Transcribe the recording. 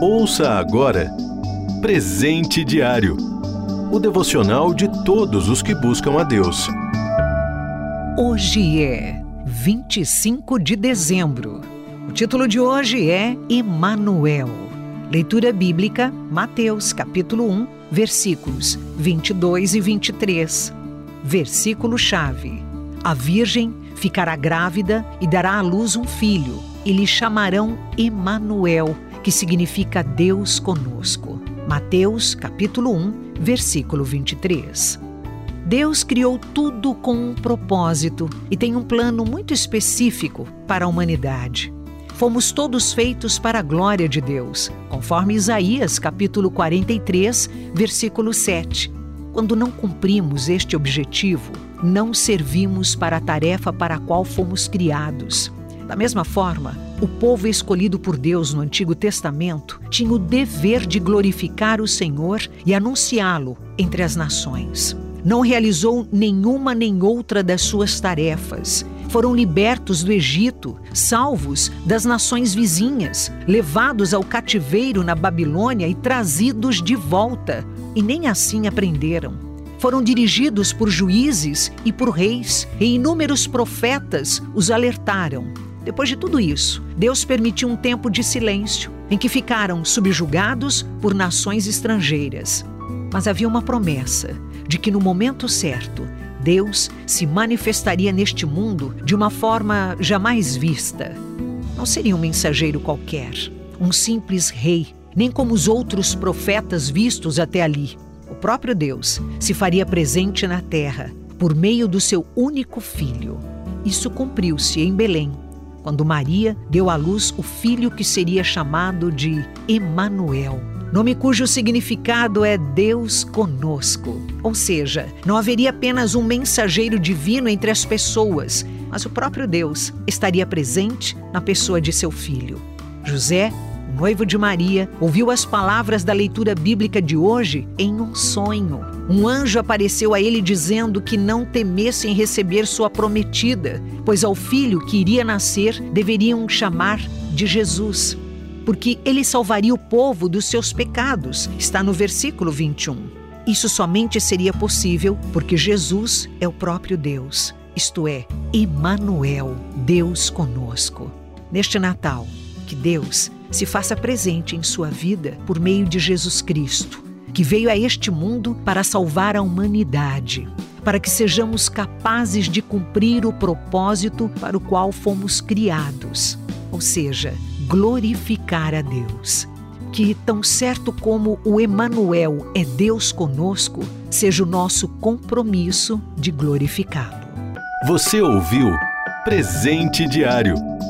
Ouça agora Presente Diário o devocional de todos os que buscam a Deus. Hoje é 25 de dezembro. O título de hoje é Emanuel. Leitura bíblica, Mateus capítulo 1, versículos 22 e 23. Versículo chave. A virgem ficará grávida e dará à luz um filho, e lhe chamarão Emanuel, que significa Deus conosco. Mateus capítulo 1, versículo 23. Deus criou tudo com um propósito e tem um plano muito específico para a humanidade. Fomos todos feitos para a glória de Deus, conforme Isaías capítulo 43, versículo 7. Quando não cumprimos este objetivo, não servimos para a tarefa para a qual fomos criados. Da mesma forma, o povo escolhido por Deus no Antigo Testamento tinha o dever de glorificar o Senhor e anunciá-lo entre as nações. Não realizou nenhuma nem outra das suas tarefas. Foram libertos do Egito, salvos das nações vizinhas, levados ao cativeiro na Babilônia e trazidos de volta, e nem assim aprenderam. Foram dirigidos por juízes e por reis, e inúmeros profetas os alertaram depois de tudo isso, Deus permitiu um tempo de silêncio em que ficaram subjugados por nações estrangeiras. Mas havia uma promessa de que no momento certo, Deus se manifestaria neste mundo de uma forma jamais vista. Não seria um mensageiro qualquer, um simples rei, nem como os outros profetas vistos até ali. O próprio Deus se faria presente na terra por meio do seu único filho. Isso cumpriu-se em Belém, quando Maria deu à luz o filho que seria chamado de Emanuel, nome cujo significado é Deus conosco. Ou seja, não haveria apenas um mensageiro divino entre as pessoas, mas o próprio Deus estaria presente na pessoa de seu filho. José noivo de Maria, ouviu as palavras da leitura bíblica de hoje em um sonho. Um anjo apareceu a ele dizendo que não temesse em receber sua prometida, pois ao filho que iria nascer deveriam chamar de Jesus, porque ele salvaria o povo dos seus pecados. Está no versículo 21. Isso somente seria possível porque Jesus é o próprio Deus, isto é, Emmanuel, Deus conosco. Neste Natal, que Deus se faça presente em sua vida por meio de Jesus Cristo, que veio a este mundo para salvar a humanidade, para que sejamos capazes de cumprir o propósito para o qual fomos criados, ou seja, glorificar a Deus. Que, tão certo como o Emanuel é Deus conosco, seja o nosso compromisso de glorificá-lo. Você ouviu Presente Diário